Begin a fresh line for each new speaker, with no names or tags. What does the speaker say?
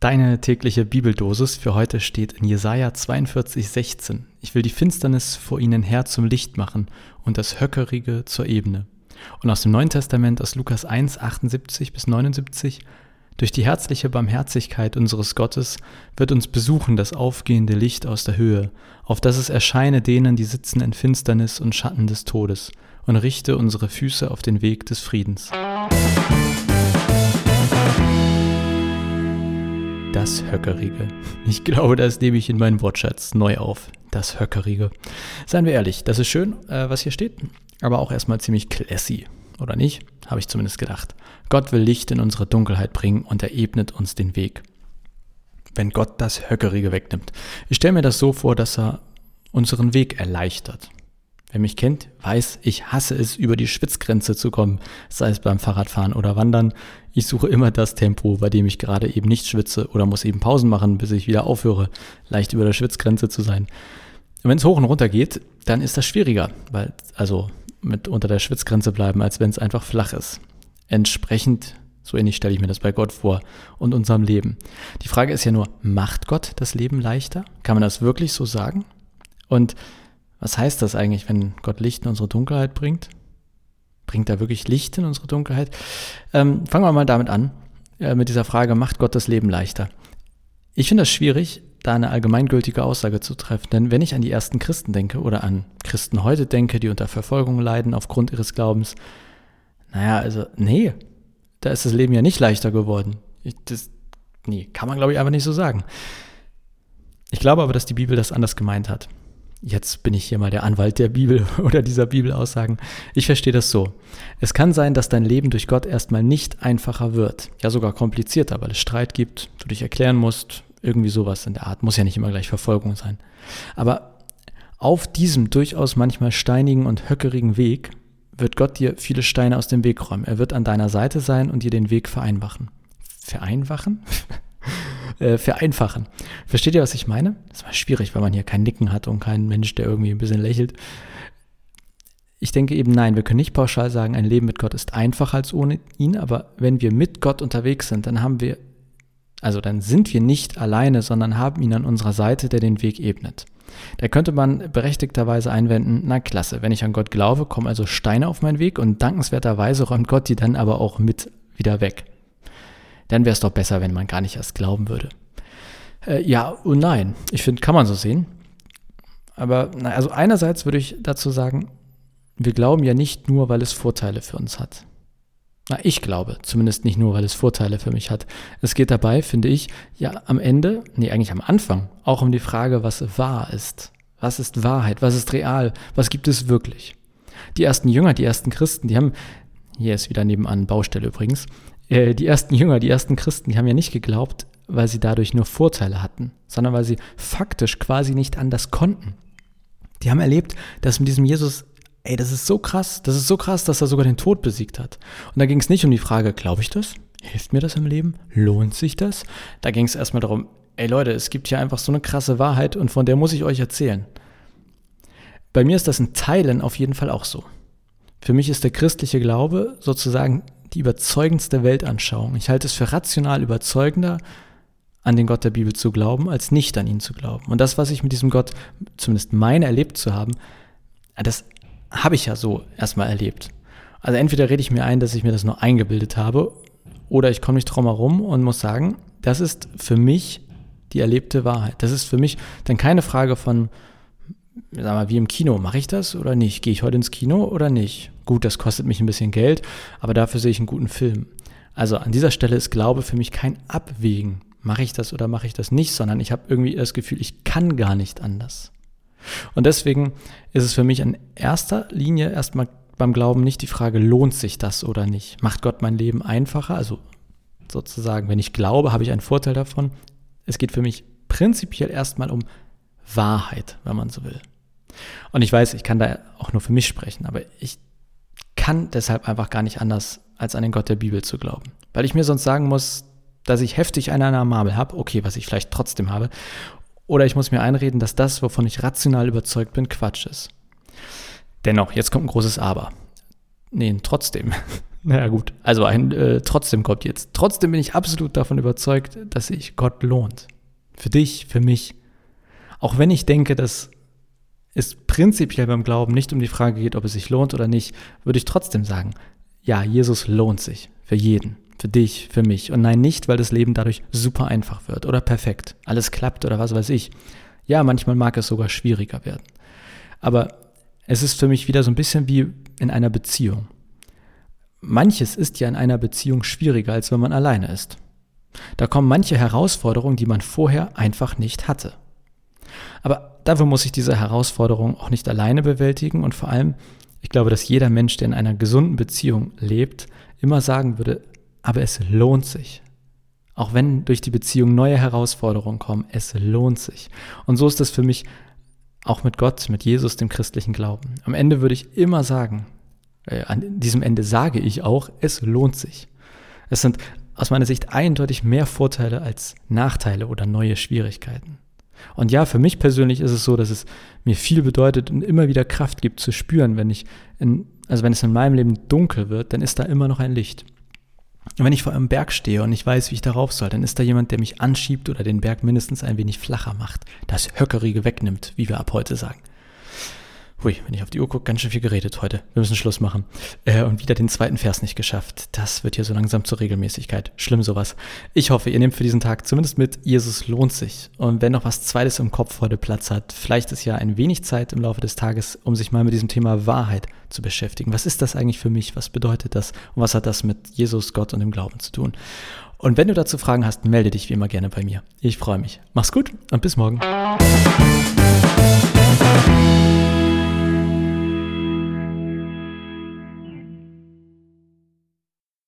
Deine tägliche Bibeldosis für heute steht in Jesaja 42, 16. Ich will die Finsternis vor ihnen her zum Licht machen und das Höckerige zur Ebene. Und aus dem Neuen Testament aus Lukas 1, 78 bis 79. Durch die herzliche Barmherzigkeit unseres Gottes wird uns besuchen das aufgehende Licht aus der Höhe, auf dass es erscheine denen, die sitzen in Finsternis und Schatten des Todes, und richte unsere Füße auf den Weg des Friedens. Das Höckerige. Ich glaube, das nehme ich in meinen Wortschatz neu auf. Das Höckerige. Seien wir ehrlich, das ist schön, äh, was hier steht, aber auch erstmal ziemlich classy. Oder nicht? Habe ich zumindest gedacht. Gott will Licht in unsere Dunkelheit bringen und er ebnet uns den Weg. Wenn Gott das Höckerige wegnimmt. Ich stelle mir das so vor, dass er unseren Weg erleichtert. Wer mich kennt, weiß, ich hasse es, über die Schwitzgrenze zu kommen, sei es beim Fahrradfahren oder Wandern. Ich suche immer das Tempo, bei dem ich gerade eben nicht schwitze oder muss eben Pausen machen, bis ich wieder aufhöre, leicht über der Schwitzgrenze zu sein. Wenn es hoch und runter geht, dann ist das schwieriger, weil also mit unter der Schwitzgrenze bleiben, als wenn es einfach flach ist. Entsprechend, so ähnlich stelle ich mir das bei Gott vor und unserem Leben. Die Frage ist ja nur, macht Gott das Leben leichter? Kann man das wirklich so sagen? Und was heißt das eigentlich, wenn Gott Licht in unsere Dunkelheit bringt? Bringt er wirklich Licht in unsere Dunkelheit? Ähm, fangen wir mal damit an, äh, mit dieser Frage, macht Gott das Leben leichter? Ich finde es schwierig, da eine allgemeingültige Aussage zu treffen. Denn wenn ich an die ersten Christen denke oder an Christen heute denke, die unter Verfolgung leiden aufgrund ihres Glaubens, naja, also, nee, da ist das Leben ja nicht leichter geworden. Ich, das, nee, kann man, glaube ich, einfach nicht so sagen. Ich glaube aber, dass die Bibel das anders gemeint hat jetzt bin ich hier mal der Anwalt der Bibel oder dieser Bibelaussagen. Ich verstehe das so. Es kann sein, dass dein Leben durch Gott erstmal nicht einfacher wird, ja sogar komplizierter, weil es Streit gibt, du dich erklären musst, irgendwie sowas in der Art. Muss ja nicht immer gleich Verfolgung sein. Aber auf diesem durchaus manchmal steinigen und höckerigen Weg wird Gott dir viele Steine aus dem Weg räumen. Er wird an deiner Seite sein und dir den Weg vereinfachen. Vereinfachen? äh, vereinfachen. Versteht ihr, was ich meine? Das war schwierig, weil man hier kein Nicken hat und keinen Mensch, der irgendwie ein bisschen lächelt. Ich denke eben, nein, wir können nicht pauschal sagen, ein Leben mit Gott ist einfacher als ohne ihn, aber wenn wir mit Gott unterwegs sind, dann haben wir, also dann sind wir nicht alleine, sondern haben ihn an unserer Seite, der den Weg ebnet. Da könnte man berechtigterweise einwenden, na klasse, wenn ich an Gott glaube, kommen also Steine auf meinen Weg und dankenswerterweise räumt Gott die dann aber auch mit wieder weg dann wäre es doch besser, wenn man gar nicht erst glauben würde. Äh, ja und nein. Ich finde, kann man so sehen. Aber na, also einerseits würde ich dazu sagen, wir glauben ja nicht nur, weil es Vorteile für uns hat. Na, ich glaube, zumindest nicht nur, weil es Vorteile für mich hat. Es geht dabei, finde ich, ja am Ende, nee, eigentlich am Anfang, auch um die Frage, was wahr ist. Was ist Wahrheit? Was ist real? Was gibt es wirklich? Die ersten Jünger, die ersten Christen, die haben, hier ist wieder nebenan Baustelle übrigens, äh, die ersten Jünger, die ersten Christen, die haben ja nicht geglaubt, weil sie dadurch nur Vorteile hatten, sondern weil sie faktisch quasi nicht anders konnten. Die haben erlebt, dass mit diesem Jesus, ey, das ist so krass, das ist so krass, dass er sogar den Tod besiegt hat. Und da ging es nicht um die Frage, glaube ich das? Hilft mir das im Leben? Lohnt sich das? Da ging es erstmal darum, ey Leute, es gibt hier einfach so eine krasse Wahrheit und von der muss ich euch erzählen. Bei mir ist das in Teilen auf jeden Fall auch so. Für mich ist der christliche Glaube sozusagen die überzeugendste Weltanschauung. Ich halte es für rational überzeugender, an den Gott der Bibel zu glauben, als nicht an ihn zu glauben. Und das, was ich mit diesem Gott, zumindest meine erlebt zu haben, das habe ich ja so erstmal erlebt. Also entweder rede ich mir ein, dass ich mir das nur eingebildet habe, oder ich komme nicht drum herum und muss sagen, das ist für mich die erlebte Wahrheit. Das ist für mich dann keine Frage von, sag mal, wie im Kino, mache ich das oder nicht? Gehe ich heute ins Kino oder nicht? Gut, das kostet mich ein bisschen Geld, aber dafür sehe ich einen guten Film. Also an dieser Stelle ist Glaube für mich kein Abwägen. Mache ich das oder mache ich das nicht, sondern ich habe irgendwie das Gefühl, ich kann gar nicht anders. Und deswegen ist es für mich in erster Linie erstmal beim Glauben nicht die Frage, lohnt sich das oder nicht? Macht Gott mein Leben einfacher? Also sozusagen, wenn ich glaube, habe ich einen Vorteil davon. Es geht für mich prinzipiell erstmal um Wahrheit, wenn man so will. Und ich weiß, ich kann da auch nur für mich sprechen, aber ich kann deshalb einfach gar nicht anders, als an den Gott der Bibel zu glauben. Weil ich mir sonst sagen muss, dass ich heftig einen an der Marmel habe, okay, was ich vielleicht trotzdem habe, oder ich muss mir einreden, dass das, wovon ich rational überzeugt bin, Quatsch ist. Dennoch, jetzt kommt ein großes Aber. Nee, trotzdem. Naja gut, also ein äh, trotzdem kommt jetzt. Trotzdem bin ich absolut davon überzeugt, dass sich Gott lohnt. Für dich, für mich. Auch wenn ich denke, dass es prinzipiell beim Glauben nicht um die Frage geht, ob es sich lohnt oder nicht, würde ich trotzdem sagen, ja, Jesus lohnt sich für jeden, für dich, für mich. Und nein, nicht, weil das Leben dadurch super einfach wird oder perfekt, alles klappt oder was weiß ich. Ja, manchmal mag es sogar schwieriger werden. Aber es ist für mich wieder so ein bisschen wie in einer Beziehung. Manches ist ja in einer Beziehung schwieriger, als wenn man alleine ist. Da kommen manche Herausforderungen, die man vorher einfach nicht hatte. Aber dafür muss ich diese Herausforderung auch nicht alleine bewältigen und vor allem, ich glaube, dass jeder Mensch, der in einer gesunden Beziehung lebt, immer sagen würde, aber es lohnt sich. Auch wenn durch die Beziehung neue Herausforderungen kommen, es lohnt sich. Und so ist es für mich auch mit Gott, mit Jesus, dem christlichen Glauben. Am Ende würde ich immer sagen, äh, an diesem Ende sage ich auch, es lohnt sich. Es sind aus meiner Sicht eindeutig mehr Vorteile als Nachteile oder neue Schwierigkeiten. Und ja, für mich persönlich ist es so, dass es mir viel bedeutet und immer wieder Kraft gibt zu spüren, wenn ich in, also wenn es in meinem Leben dunkel wird, dann ist da immer noch ein Licht. Und wenn ich vor einem Berg stehe und ich weiß, wie ich darauf soll, dann ist da jemand, der mich anschiebt oder den Berg mindestens ein wenig flacher macht, das Höckerige wegnimmt, wie wir ab heute sagen. Hui, wenn ich auf die Uhr gucke, ganz schön viel geredet heute. Wir müssen Schluss machen. Äh, und wieder den zweiten Vers nicht geschafft. Das wird hier so langsam zur Regelmäßigkeit. Schlimm sowas. Ich hoffe, ihr nehmt für diesen Tag zumindest mit, Jesus lohnt sich. Und wenn noch was Zweites im Kopf heute Platz hat, vielleicht ist ja ein wenig Zeit im Laufe des Tages, um sich mal mit diesem Thema Wahrheit zu beschäftigen. Was ist das eigentlich für mich? Was bedeutet das? Und was hat das mit Jesus, Gott und dem Glauben zu tun? Und wenn du dazu Fragen hast, melde dich wie immer gerne bei mir. Ich freue mich. Mach's gut und bis morgen.